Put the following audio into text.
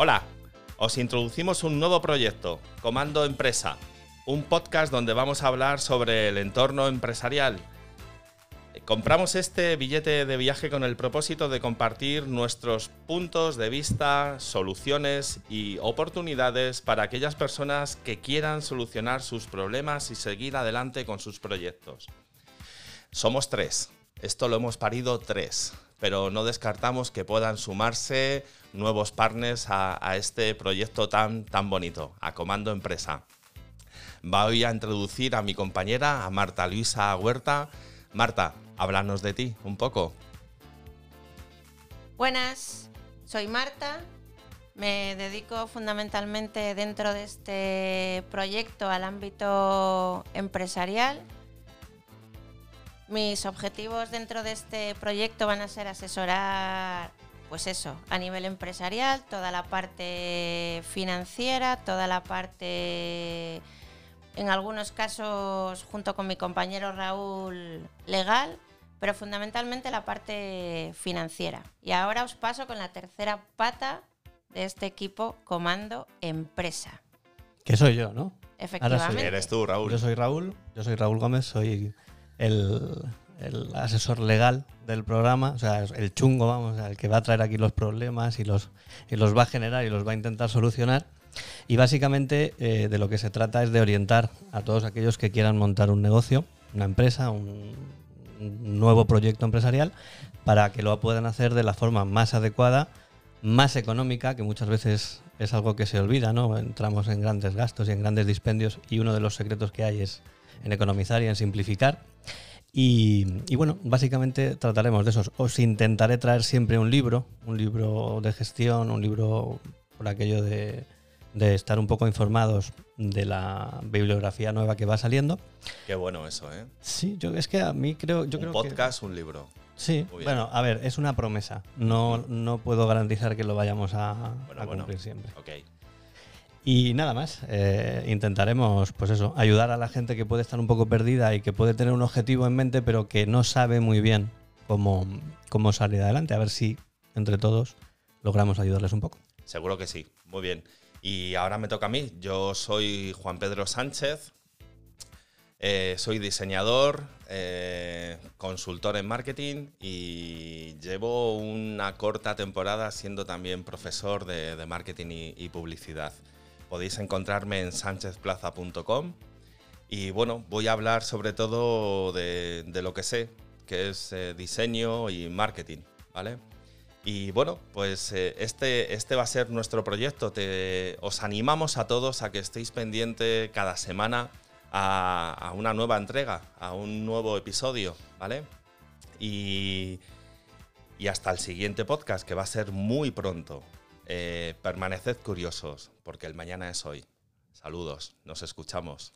Hola, os introducimos un nuevo proyecto, Comando Empresa, un podcast donde vamos a hablar sobre el entorno empresarial. Compramos este billete de viaje con el propósito de compartir nuestros puntos de vista, soluciones y oportunidades para aquellas personas que quieran solucionar sus problemas y seguir adelante con sus proyectos. Somos tres, esto lo hemos parido tres, pero no descartamos que puedan sumarse nuevos partners a, este proyecto tan, tan bonito, a Comando Empresa. Voy a introducir a mi compañera, a Marta Luisa Huerta. Marta, háblanos de ti un poco. Buenas, soy Marta. Me dedico fundamentalmente dentro de este proyecto al ámbito empresarial mis objetivos dentro de este proyecto van a ser asesorar, pues eso, a nivel empresarial, toda la parte financiera, toda la parte, en algunos casos, junto con mi compañero Raúl, legal, pero fundamentalmente la parte financiera. Y ahora os paso con la tercera pata de este equipo, Comando Empresa. Que soy yo, ¿no? Efectivamente. Eres tú, Raúl. Yo soy Raúl, yo soy Raúl Gómez, soy el, asesor legal del programa, o sea, el chungo, vamos, el que va a traer aquí los problemas y los, y los va a generar y los va a intentar solucionar. Y básicamente eh, de lo que se trata es de orientar a todos aquellos que quieran montar un negocio, una empresa, un, nuevo proyecto empresarial, para que lo puedan hacer de la forma más adecuada, más económica, que muchas veces es algo que se olvida, ¿no? Entramos en grandes gastos y en grandes dispendios y uno de los secretos que hay es en economizar y en simplificar. Y, bueno, básicamente trataremos de esos. Os intentaré traer siempre un libro, un libro de gestión, un libro por aquello de, estar un poco informados de la bibliografía nueva que va saliendo. Qué bueno eso, ¿eh? Sí, yo es que a mí creo... Yo un creo podcast, un libro. Sí, bueno, a ver, es una promesa. No, no puedo garantizar que lo vayamos a, cumplir siempre. Okay. Y nada más, eh, intentaremos, pues eso, ayudar a la gente que puede estar un poco perdida y que puede tener un objetivo en mente, pero que no sabe muy bien cómo, cómo salir adelante. A ver si entre todos logramos ayudarles un poco. Seguro que sí, muy bien. Y ahora me toca a mí. Yo soy Juan Pedro Sánchez, eh, soy diseñador, eh, consultor en marketing y llevo una corta temporada siendo también profesor de, marketing y publicidad. Podéis encontrarme en sanchezplaza.com y bueno, voy a hablar sobre todo de, lo que sé, que es eh, diseño y marketing, ¿vale? Y bueno, pues eh, este, este va a ser nuestro proyecto. Te, os animamos a todos a que estéis pendientes cada semana a, una nueva entrega, a un nuevo episodio, ¿vale? Y, y hasta el siguiente podcast, que va a ser muy pronto. Eh, permaneced curiosos, porque el mañana es hoy. Saludos, nos escuchamos.